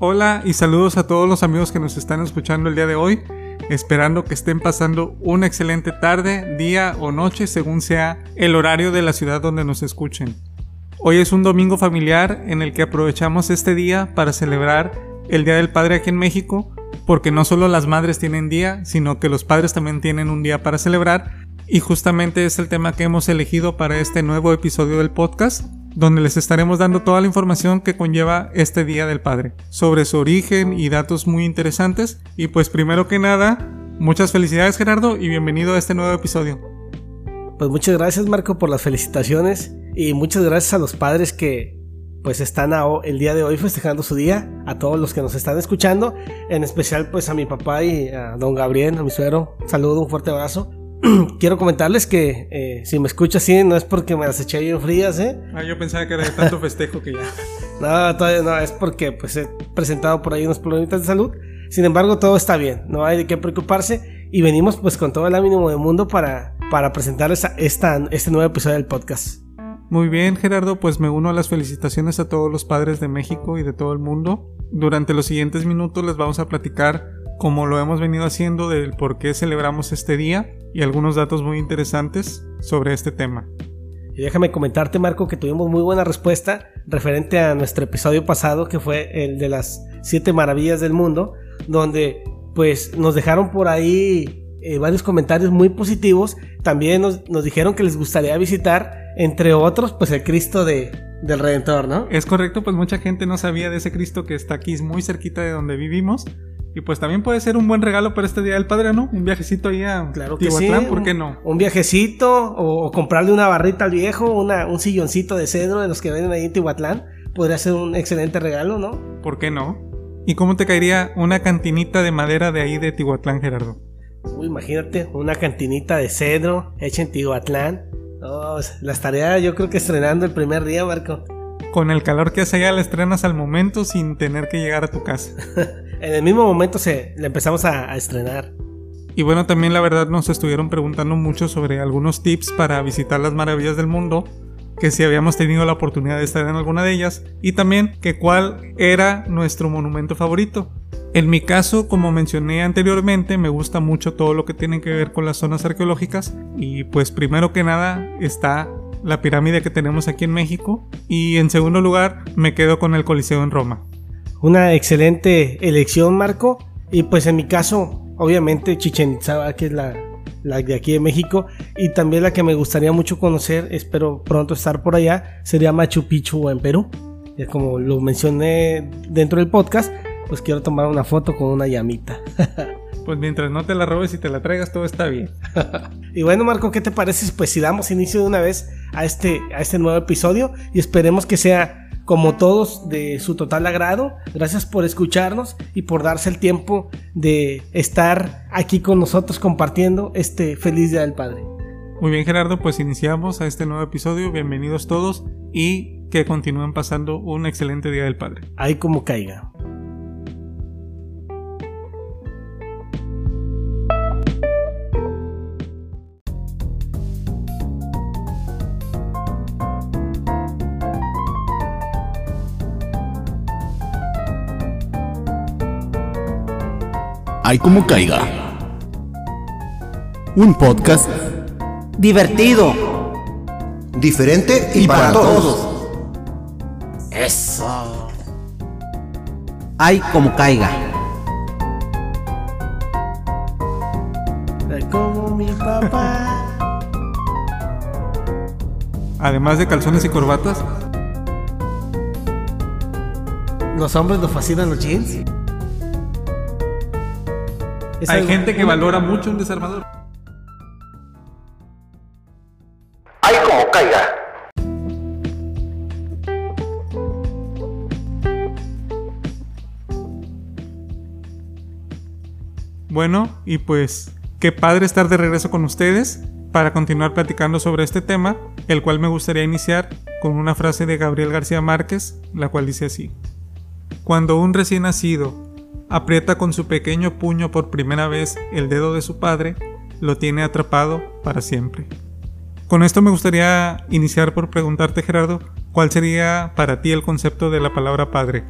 Hola y saludos a todos los amigos que nos están escuchando el día de hoy, esperando que estén pasando una excelente tarde, día o noche según sea el horario de la ciudad donde nos escuchen. Hoy es un domingo familiar en el que aprovechamos este día para celebrar el Día del Padre aquí en México, porque no solo las madres tienen día, sino que los padres también tienen un día para celebrar, y justamente es el tema que hemos elegido para este nuevo episodio del podcast, donde les estaremos dando toda la información que conlleva este Día del Padre, sobre su origen y datos muy interesantes. Y pues primero que nada, muchas felicidades Gerardo y bienvenido a este nuevo episodio. Pues muchas gracias Marco por las felicitaciones y muchas gracias a los padres que pues están el día de hoy festejando su día, a todos los que nos están escuchando, en especial pues a mi papá y a don Gabriel, a mi suegro, saludo, un fuerte abrazo. quiero comentarles que eh, si me escucho así, no es porque me las eché bien frías, ¿eh? Ah, yo pensaba que era de tanto festejo que ya. no, todavía no, es porque pues he presentado por ahí unos problemitas de salud. Sin embargo, todo está bien, no hay de qué preocuparse y venimos pues con todo el ánimo del mundo para, para presentarles esta, este nuevo episodio del podcast. Muy bien, Gerardo, pues me uno a las felicitaciones a todos los padres de México y de todo el mundo. Durante los siguientes minutos les vamos a platicar como lo hemos venido haciendo del por qué celebramos este día y algunos datos muy interesantes sobre este tema. Y déjame comentarte, Marco, que tuvimos muy buena respuesta referente a nuestro episodio pasado, que fue el de las siete maravillas del mundo, donde pues nos dejaron por ahí eh, varios comentarios muy positivos. También nos, nos, dijeron que les gustaría visitar, entre otros, pues el Cristo de, del Redentor, ¿no? Es correcto, pues mucha gente no sabía de ese Cristo que está aquí muy cerquita de donde vivimos. Y pues también puede ser un buen regalo para este Día del Padre, ¿no? Un viajecito ahí a claro que sí, ¿por qué no? Un viajecito o, comprarle una barrita al viejo, una, un silloncito de cedro de los que venden ahí en Tihuatlán. Podría ser un excelente regalo, ¿no? ¿Por qué no? ¿Y cómo te caería una cantinita de madera de ahí de Tihuatlán, Gerardo? Uy, imagínate, una cantinita de cedro hecha en Tihuatlán. Oh, la estaría yo creo que estrenando el primer día, Marco. Con el calor que hace allá la estrenas al momento sin tener que llegar a tu casa. en el mismo momento se le empezamos a, estrenar. Y bueno, también la verdad nos estuvieron preguntando mucho sobre algunos tips para visitar las maravillas del mundo, que si habíamos tenido la oportunidad de estar en alguna de ellas, y también que cuál era nuestro monumento favorito. En mi caso, como mencioné anteriormente, me gusta mucho todo lo que tiene que ver con las zonas arqueológicas, y pues primero que nada está la pirámide que tenemos aquí en México, y en segundo lugar me quedo con el Coliseo en Roma una excelente elección, Marco. Y pues en mi caso, obviamente Chichen Itza, que es la, la de aquí de México, y también la que me gustaría mucho conocer, espero pronto estar por allá, sería Machu Picchu en Perú. Y como lo mencioné dentro del podcast, pues quiero tomar una foto con una llamita. Pues mientras no te la robes y te la traigas, todo está bien. y bueno, Marco, ¿qué te parece? Pues si damos inicio de una vez a este, a este nuevo episodio y esperemos que sea como todos, de su total agrado. Gracias por escucharnos y por darse el tiempo de estar aquí con nosotros compartiendo este feliz Día del Padre. Muy bien Gerardo, pues iniciamos a este nuevo episodio. Bienvenidos todos y que continúen pasando un excelente Día del Padre. Ahí como caiga. Hay como caiga. Un podcast divertido, diferente y, para, todos. Eso. Hay como caiga. Como mi papá. Además de calzones y corbatas. Los hombres nos fascinan los jeans. Hay gente que valora mucho un desarmador. Hay como caiga. Bueno, y pues qué padre estar de regreso con ustedes para continuar platicando sobre este tema, el cual me gustaría iniciar con una frase de Gabriel García Márquez, la cual dice así. Cuando un recién nacido aprieta con su pequeño puño por primera vez el dedo de su padre, lo tiene atrapado para siempre. Con esto me gustaría iniciar por preguntarte, Gerardo, ¿cuál sería para ti el concepto de la palabra padre?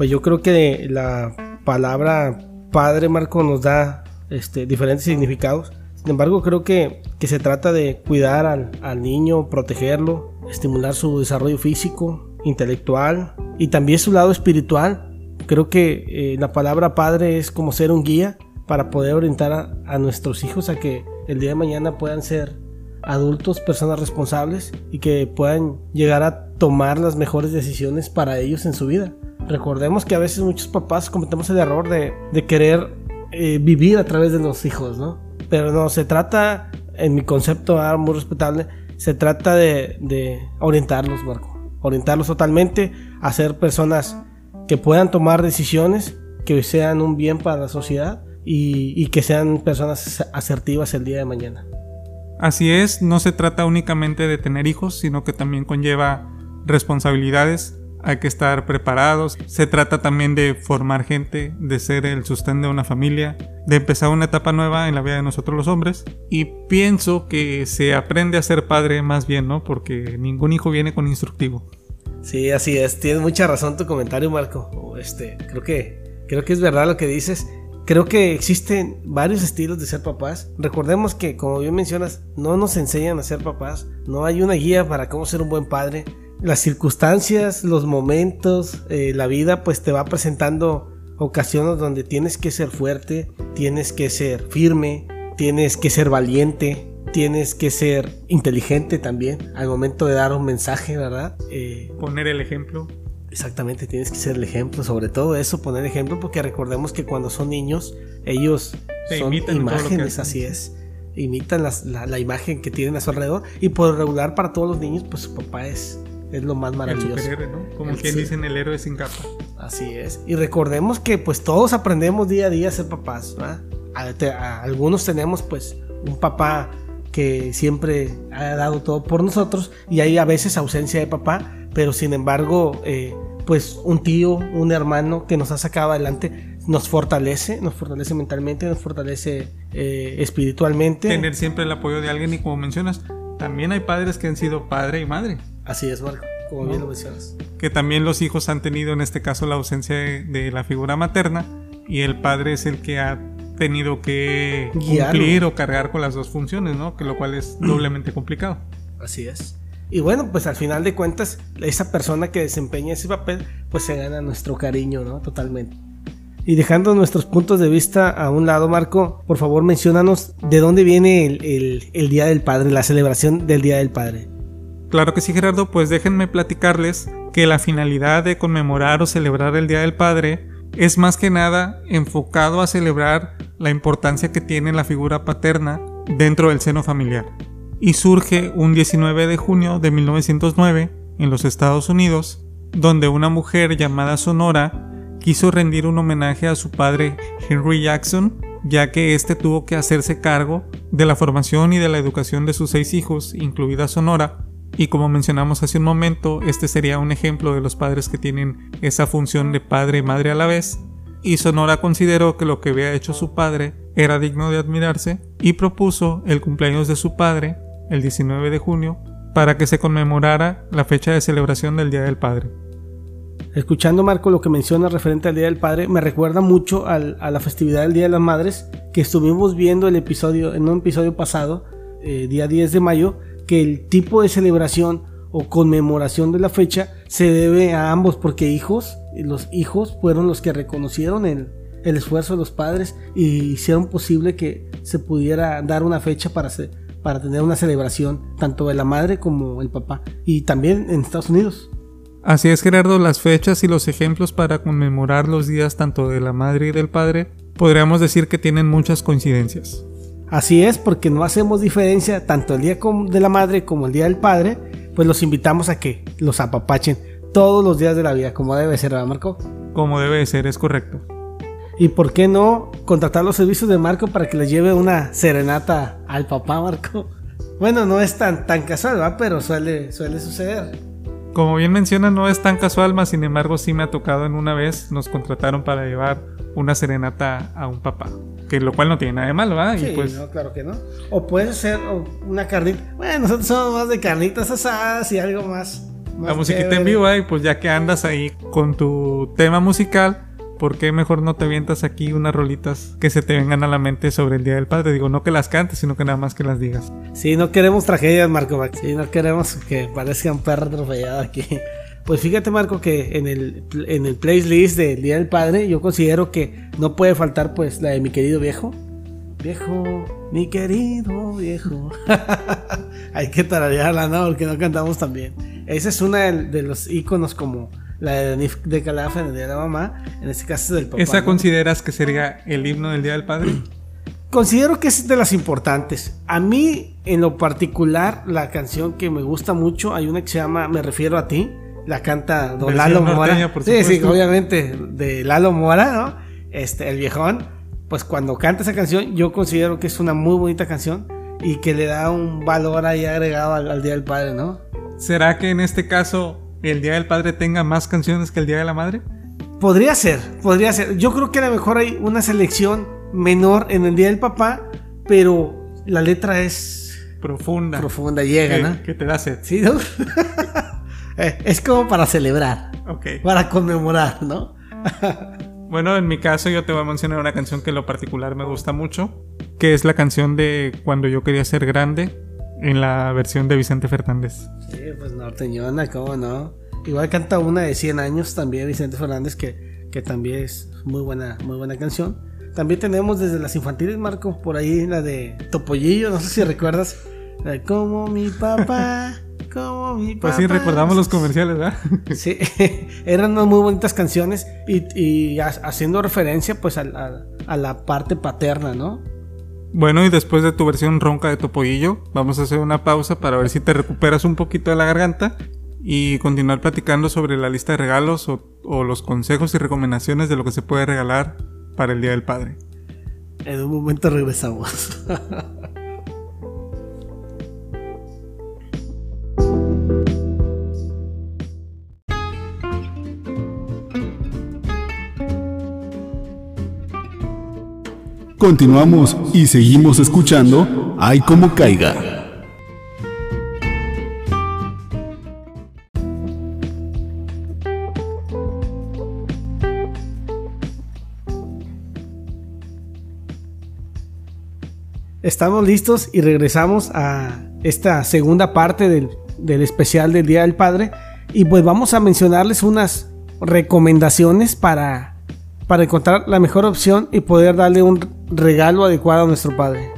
pues yo creo que la palabra padre, Marco, nos da este, diferentes significados. Sin embargo, creo que, se trata de cuidar al niño, protegerlo, estimular su desarrollo físico, intelectual y también su lado espiritual. Creo que eh, la palabra padre es como ser un guía para poder orientar a, nuestros hijos a que el día de mañana puedan ser adultos, personas responsables y que puedan llegar a tomar las mejores decisiones para ellos en su vida. Recordemos que a veces muchos papás cometemos el error de, de querer eh, vivir a través de los hijos, ¿no? Pero no, se trata, en mi concepto ah, muy respetable, se trata de, de orientarlos, Marco. Orientarlos totalmente a ser personas que puedan tomar decisiones que sean un bien para la sociedad y, que sean personas asertivas el día de mañana. Así es, no se trata únicamente de tener hijos, sino que también conlleva responsabilidades, hay que estar preparados. Se trata también de formar gente, de ser el sostén de una familia, de empezar una etapa nueva en la vida de nosotros los hombres. Y pienso que se aprende a ser padre más bien, ¿no? Porque ningún hijo viene con instructivo. Sí, así es. Tienes mucha razón tu comentario, Marco. Este, creo que, creo que es verdad lo que dices. Creo que existen varios estilos de ser papás. Recordemos que, como bien mencionas, no nos enseñan a ser papás. No hay una guía para cómo ser un buen padre. Las circunstancias, los momentos, eh, la vida, pues te va presentando ocasiones donde tienes que ser fuerte, tienes que ser firme, tienes que ser valiente, tienes que ser inteligente también al momento de dar un mensaje, ¿verdad? Eh, Poner el ejemplo. Exactamente, tienes que ser el ejemplo, sobre todo eso, poner ejemplo, porque recordemos que cuando son niños, ellos Se son imitan imágenes, así es. Imitan las- la, la imagen que tienen a su alrededor. Y por regular para todos los niños, pues su papá es, es lo más El maravilloso. superhéroe, ¿no? Como El quien sí. dicen el héroe sin capa. Así es. Y recordemos que pues todos aprendemos día a día a ser papás. ¿verdad? A- te- a- algunos tenemos pues un papá que siempre ha dado todo por nosotros y hay a veces ausencia de papá, pero sin embargo eh, pues un tío, un hermano que nos ha sacado adelante nos fortalece, nos fortalece mentalmente, nos fortalece eh, espiritualmente. Tener siempre el apoyo de alguien y como mencionas, también hay padres que han sido padre y madre. Así es, Marco, como bien lo mencionas. que también los hijos han tenido en este caso la ausencia de, de la figura materna y el padre es el que ha tenido que Guiarlo. cumplir o cargar con las dos funciones, ¿no? Que lo cual es doblemente complicado. Así es. Y bueno, pues al final de cuentas, esa persona que desempeña ese papel, pues se gana nuestro cariño, ¿no? Totalmente. Y dejando nuestros puntos de vista a un lado, Marco, por favor menciónanos de dónde viene el, el- el Día del Padre, la celebración del Día del Padre. Claro que sí, Gerardo, pues déjenme platicarles que la finalidad de conmemorar o celebrar el Día del Padre es más que nada enfocado a celebrar la importancia que tiene la figura paterna dentro del seno familiar. Y surge un 19 de junio de 1909 en los Estados Unidos, donde una mujer llamada Sonora quiso rendir un homenaje a su padre Henry Jackson, ya que éste tuvo que hacerse cargo de la formación y de la educación de sus seis hijos, incluida Sonora, y como mencionamos hace un momento, este sería un ejemplo de los padres que tienen esa función de padre y madre a la vez. Y Sonora consideró que lo que había hecho su padre era digno de admirarse y propuso el cumpleaños de su padre, el 19 de junio, para que se conmemorara la fecha de celebración del Día del Padre. Escuchando, Marco, lo que menciona referente al Día del Padre, me recuerda mucho a la festividad del Día de las Madres, que estuvimos viendo el episodio, en un episodio pasado, eh, día 10 de mayo, que el tipo de celebración o conmemoración de la fecha se debe a ambos, porque hijos, los hijos fueron los que reconocieron el, esfuerzo de los padres y hicieron posible que se pudiera dar una fecha para, ce- para tener una celebración, tanto de la madre como el papá, y también en Estados Unidos. Así es Gerardo, las fechas y los ejemplos para conmemorar los días tanto de la madre y del padre podríamos decir que tienen muchas coincidencias. Así es, porque no hacemos diferencia tanto el día de la madre como el día del padre, pues los invitamos a que los apapachen todos los días de la vida, como debe ser, ¿verdad, Marco? Como debe de ser, es correcto. Y por qué no contratar los servicios de Marco para que les lleve una serenata al papá, Marco. Bueno, no es tan, tan casual, ¿verdad? Pero suele, suele suceder. Como bien menciona, no es tan casual, mas sin embargo sí me ha tocado en una vez, nos contrataron para llevar una serenata a un papá, que lo cual no tiene nada de malo, ¿verdad? Sí, y pues no, claro que no. O puede ser una carnita. Bueno, nosotros somos más de carnitas asadas y algo más, la musiquita en vivo, y pues ya que andas ahí con tu tema musical, ¿por qué mejor no te avientas aquí unas rolitas que se te vengan a la mente sobre el Día del Padre? Digo, no que las cantes, sino que nada más que las digas. Sí, no queremos tragedias, Marco Max. Sí, no queremos que parezca un perro atropellado aquí. Pues fíjate, Marco, que en el, en el playlist del Día del Padre, yo considero que no puede faltar, pues, la de mi querido viejo. Viejo, mi querido viejo. Hay que tararearla, ¿no? Porque no cantamos tan bien. Esa es una de, de los iconos como la de Nif de Calaf en el Día de la Mamá. En este caso es del papá. ¿Esa ¿no? consideras que sería el himno del Día del Padre? Considero que es de las importantes. A mí, en lo particular, la canción que me gusta mucho, hay una que se llama Me refiero a ti. La canta Don Lalo Mora. por sí, sí, obviamente, de Lalo Mora, ¿no? Este, el viejón. Pues cuando canta esa canción, yo considero que es una muy bonita canción y que le da un valor ahí agregado al, al Día del Padre, ¿no? ¿Será que en este caso el Día del Padre tenga más canciones que el Día de la Madre? Podría ser, podría ser. Yo creo que a lo mejor hay una selección menor en el Día del Papá, pero la letra es Profunda. profunda, llega, que, ¿no? que te da sed. Sí, ¿no? Eh, es como para celebrar, Ok. para conmemorar, ¿no? Bueno, en mi caso yo te voy a mencionar una canción que en lo particular me gusta mucho, que es la canción de Cuando yo quería ser grande, en la versión de Vicente Fernández. Sí, pues norteñona, ¿cómo no? Igual canta una de 100 años también Vicente Fernández, que, que también es muy buena, muy buena canción. También tenemos desde las infantiles, Marco, por ahí la de Topollillo, no sé si recuerdas. De como mi papá, como mi papá. Pues sí, recordamos los comerciales, ¿verdad? Sí, eran unas muy bonitas canciones y, y ha- haciendo referencia pues a, a- a la parte paterna, ¿no? Bueno, y después de tu versión ronca de Topollillo, vamos a hacer una pausa para ver si te recuperas un poquito de la garganta y continuar platicando sobre la lista de regalos o, o los consejos y recomendaciones de lo que se puede regalar para el Día del Padre. En un momento regresamos. Continuamos y seguimos escuchando Ay como caiga. Estamos listos y regresamos a esta segunda parte del, del especial del Día del Padre. Y pues vamos a mencionarles unas recomendaciones para, para encontrar la mejor opción y poder darle un regalo adecuado a nuestro padre.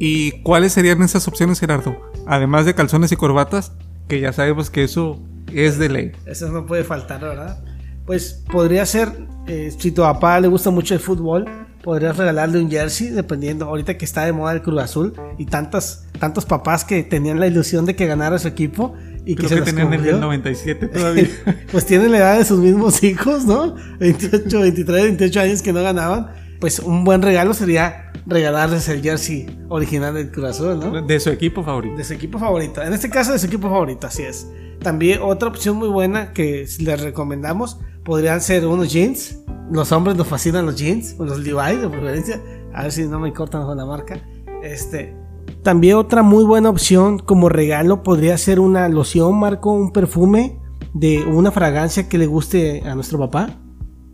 ¿Y cuáles serían esas opciones, Gerardo? Además de calzones y corbatas, que ya sabemos que eso es de ley. Eso no puede faltar, ¿verdad? Pues podría ser, eh, si tu papá le gusta mucho el fútbol, podrías regalarle un jersey, dependiendo, ahorita que está de moda el Cruz Azul, y tantas, tantos papás que tenían la ilusión de que ganara su equipo y que Creo se que los tenían el cumplió. del 97 todavía. pues tienen la edad de sus mismos hijos, ¿no? 28, 23, 28 años que no ganaban. Pues un buen regalo sería regalarles el jersey original del Cruz Azul, ¿no? de su equipo favorito. De su equipo favorito. En este caso, de su equipo favorito, así es. También otra opción muy buena que les recomendamos podrían ser unos jeans. Los hombres nos fascinan los jeans, o los Levi de preferencia. A ver si no me cortan con la marca. Este. También otra muy buena opción como regalo podría ser una loción, Marco, un perfume de una fragancia que le guste a nuestro papá.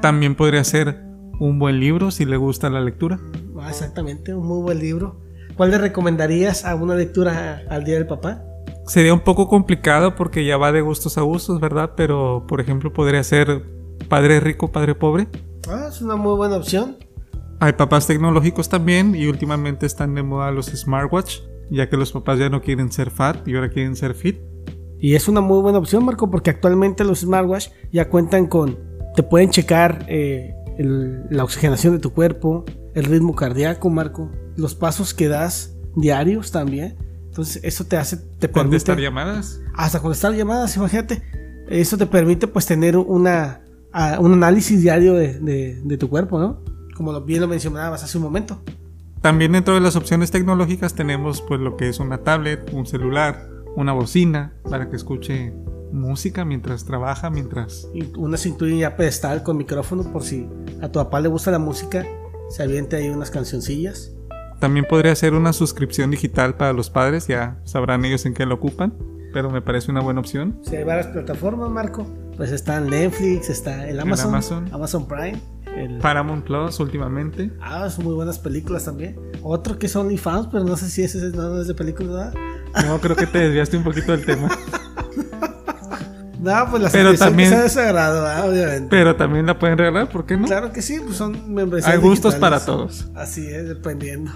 También podría ser un buen libro si le gusta la lectura. Ah, exactamente, un muy buen libro. ¿Cuál le recomendarías a una lectura al Día del Papá? Sería un poco complicado porque ya va de gustos a gustos, ¿verdad? Pero, por ejemplo, podría ser Padre Rico, Padre Pobre. Ah, es una muy buena opción. Hay papás tecnológicos también y últimamente están de moda los smartwatch, ya que los papás ya no quieren ser fat y ahora quieren ser fit. Y es una muy buena opción, Marco, porque actualmente los smartwatch ya cuentan con. Te pueden checar eh, el- la oxigenación de tu cuerpo, el ritmo cardíaco, Marco, los pasos que das diarios también. Entonces, eso te hace. Te permite. Contestar llamadas. Hasta contestar llamadas, imagínate. Eso te permite, pues, tener una, a- un análisis diario de, de- de tu cuerpo, ¿no? Como bien lo mencionabas hace un momento. También dentro de las opciones tecnológicas tenemos pues lo que es una tablet, un celular, una bocina para que escuche música mientras trabaja, mientras... Y unas incluyen ya pedestal con micrófono por si a tu papá le gusta la música, se aviente ahí unas cancioncillas. También podría ser una suscripción digital para los padres, ya sabrán ellos en qué lo ocupan. pero me parece una buena opción. Sí, hay varias plataformas, Marco. Pues está Netflix, está el Amazon, Amazon. Amazon Prime. el- Paramount Plus últimamente. Ah, son muy buenas películas también. Otro que es OnlyFans, pero no sé si ese es, no, es de películas, ¿verdad? No, creo que te desviaste un poquito del tema. No, pues la Pero también- que sea obviamente. Pero también la pueden regalar, ¿por qué no? Claro que sí, pues son membresías Hay gustos para todos. Así es, dependiendo.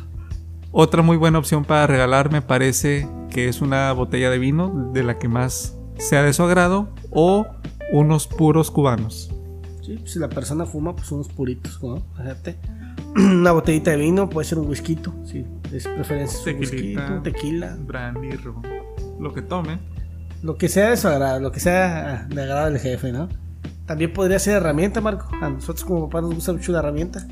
Otra muy buena opción para regalar me parece que es una botella de vino de la que más sea de su agrado o unos puros cubanos. Sí, pues si la persona fuma, pues unos puritos, ¿no? Fíjate. Una botellita de vino, puede ser un whisky, sí, es preferencia es un whisky, tequila, Brandy, lo que tome. lo que sea de su agrado, lo que sea de agrado del jefe, ¿no? También podría ser herramienta, Marco. A nosotros como papá nos gusta mucho la herramienta.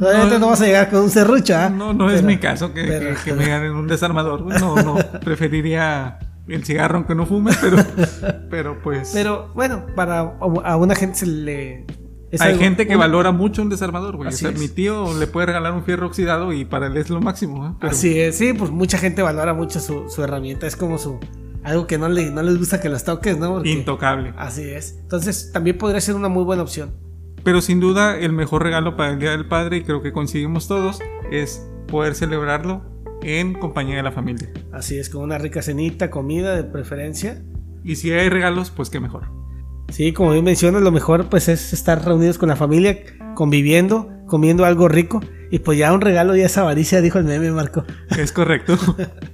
Obviamente no, vas a llegar con un serrucho, ¿ah? No, no es mi caso que, pero- que- que me ganen un desarmador. No, no, preferiría el cigarro aunque no fume, pero, pero pues... Pero bueno, para a una gente se le... es hay algo- gente que una- valora mucho un desarmador, güey. O sea, mi tío le puede regalar un fierro oxidado y para él es lo máximo. ¿eh? Pero Así es, sí, pues mucha gente valora mucho su, su herramienta. Es como su... Algo que no, le, no les gusta que las toques, ¿no? Porque- Intocable. Así es. Entonces también podría ser una muy buena opción. Pero sin duda el mejor regalo para el Día del Padre, y creo que conseguimos todos, es poder celebrarlo en compañía de la familia. Así es, con una rica cenita, comida de preferencia. Y si hay regalos, pues qué mejor. Sí, como bien mencionas, lo mejor pues es estar reunidos con la familia, conviviendo, comiendo algo rico. Y pues ya un regalo ya es avaricia, dijo el meme, Marco. Es correcto.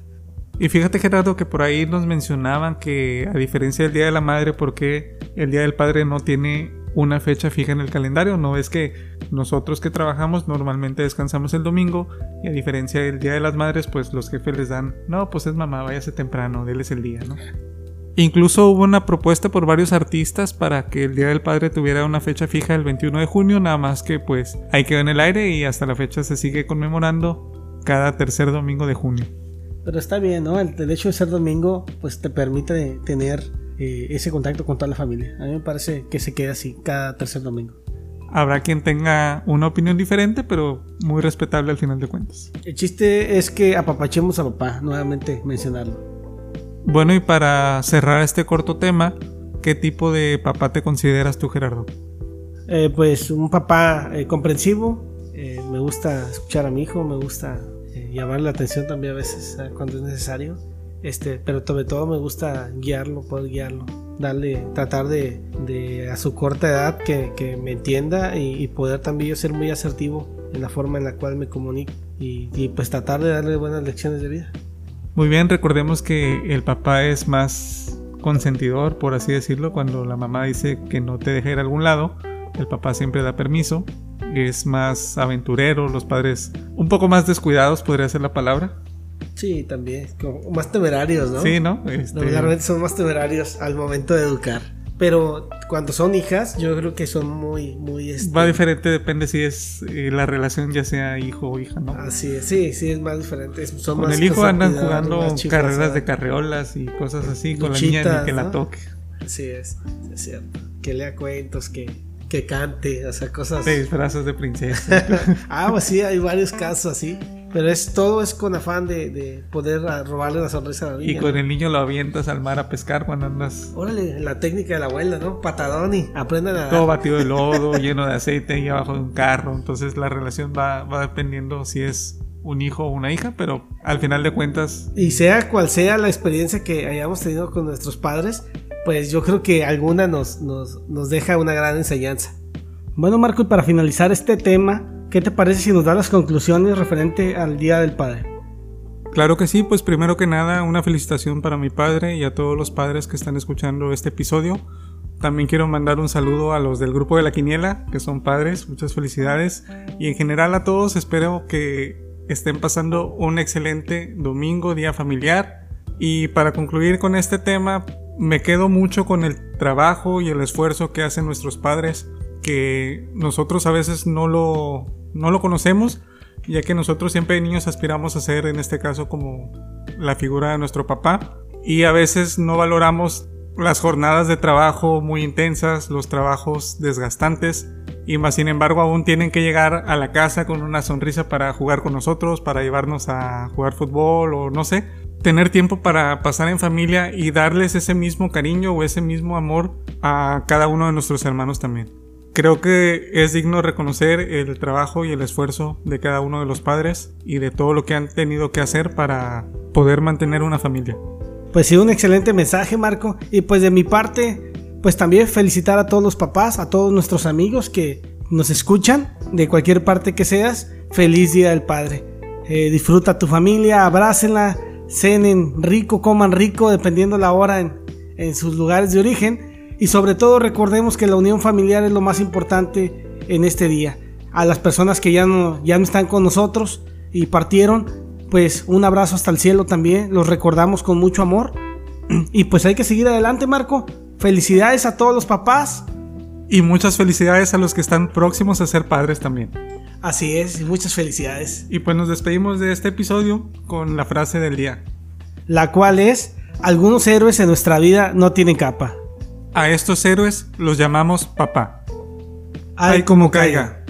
y fíjate Gerardo que por ahí nos mencionaban que a diferencia del Día de la Madre, porque el Día del Padre no tiene una fecha fija en el calendario, no es que nosotros que trabajamos normalmente descansamos el domingo y a diferencia del Día de las Madres, pues los jefes les dan, no, pues es mamá, váyase temprano, déles el día, ¿no? Incluso hubo una propuesta por varios artistas para que el Día del Padre tuviera una fecha fija el 21 de junio, nada más que pues ahí quedó en el aire y hasta la fecha se sigue conmemorando cada tercer domingo de junio. Pero está bien, ¿no? El, hecho de ser domingo pues te permite tener eh, ese contacto con toda la familia. A mí me parece que se queda así cada tercer domingo. Habrá quien tenga una opinión diferente, pero muy respetable al final de cuentas. El chiste es que apapachemos a papá, nuevamente mencionarlo. Bueno, y para cerrar este corto tema, ¿qué tipo de papá te consideras tú, Gerardo? Eh, pues un papá eh, comprensivo, eh, me gusta escuchar a mi hijo, me gusta eh, llamarle la atención también a veces eh, cuando es necesario, este, pero sobre todo me gusta guiarlo, poder guiarlo, darle, tratar de, de a su corta edad que, que me entienda y, y poder también yo ser muy asertivo en la forma en la cual me comunico y, y pues tratar de darle buenas lecciones de vida. Muy bien, recordemos que el papá es más consentidor, por así decirlo, cuando la mamá dice que no te deje ir a algún lado, el papá siempre da permiso, es más aventurero, los padres un poco más descuidados, podría ser la palabra. Sí, también, como más temerarios, ¿no? Sí, ¿no? Este, Regularmente son más temerarios al momento de educar. Pero cuando son hijas, yo creo que son muy, muy... este, va diferente, depende si es eh, la relación ya sea hijo o hija, ¿no? Así es, sí, sí, es más diferente. Son Con más el hijo andan jugando carreras de ¿verdad? carreolas y cosas así, con la niña Luchitas, ni que la ¿no? toque. Así es, es cierto. Que lea cuentos, que, que cante, o sea, cosas... Te disfrazas de princesa. ah, pues sí, hay varios casos así. Pero es todo es con afán de, de poder robarle la sonrisa a la niña. y con el niño lo avientas al mar a pescar cuando andas Órale, la técnica de la abuela, ¿no? Patadón y aprendan a... todo batido de lodo, lleno de aceite y abajo de un carro. Entonces la relación va, va dependiendo si es un hijo o una hija, pero al final de cuentas, Y sea cual sea la experiencia que hayamos tenido con nuestros padres, pues yo creo que alguna nos, nos, nos deja una gran enseñanza. Bueno, Marco, y para finalizar este tema, ¿qué te parece si nos da las conclusiones referente al Día del Padre? claro que sí, pues primero que nada una felicitación para mi padre y a todos los padres que están escuchando este episodio. También quiero mandar un saludo a los del grupo de la Quiniela, que son padres, muchas felicidades. Y en general a todos espero que estén pasando un excelente domingo, día familiar. Y para concluir con este tema, me quedo mucho con el trabajo y el esfuerzo que hacen nuestros padres, que nosotros a veces no lo, no lo conocemos, ya que nosotros siempre de niños aspiramos a ser, en este caso, como la figura de nuestro papá. Y a veces no valoramos las jornadas de trabajo muy intensas, los trabajos desgastantes, y más sin embargo aún tienen que llegar a la casa con una sonrisa para jugar con nosotros, para llevarnos a jugar fútbol o no sé. tener tiempo para pasar en familia y darles ese mismo cariño o ese mismo amor a cada uno de nuestros hermanos también. Creo que es digno reconocer el trabajo y el esfuerzo de cada uno de los padres y de todo lo que han tenido que hacer para poder mantener una familia. Pues sí, un excelente mensaje, Marco. Y pues de mi parte, pues también felicitar a todos los papás, a todos nuestros amigos que nos escuchan, de cualquier parte que seas. Feliz Día del Padre. Eh, disfruta tu familia, abrácenla, cenen rico, coman rico, dependiendo la hora en, en sus lugares de origen. Y sobre todo recordemos que la unión familiar es lo más importante en este día. A las personas que ya no, ya no están con nosotros y partieron, pues un abrazo hasta el cielo también. Los recordamos con mucho amor. Y pues hay que seguir adelante, Marco. Felicidades a todos los papás. Y muchas felicidades a los que están próximos a ser padres también. Así es, y muchas felicidades. Y pues nos despedimos de este episodio con la frase del día. La cual es, algunos héroes en nuestra vida no tienen capa. A estos héroes los llamamos papá. Ay, como caiga.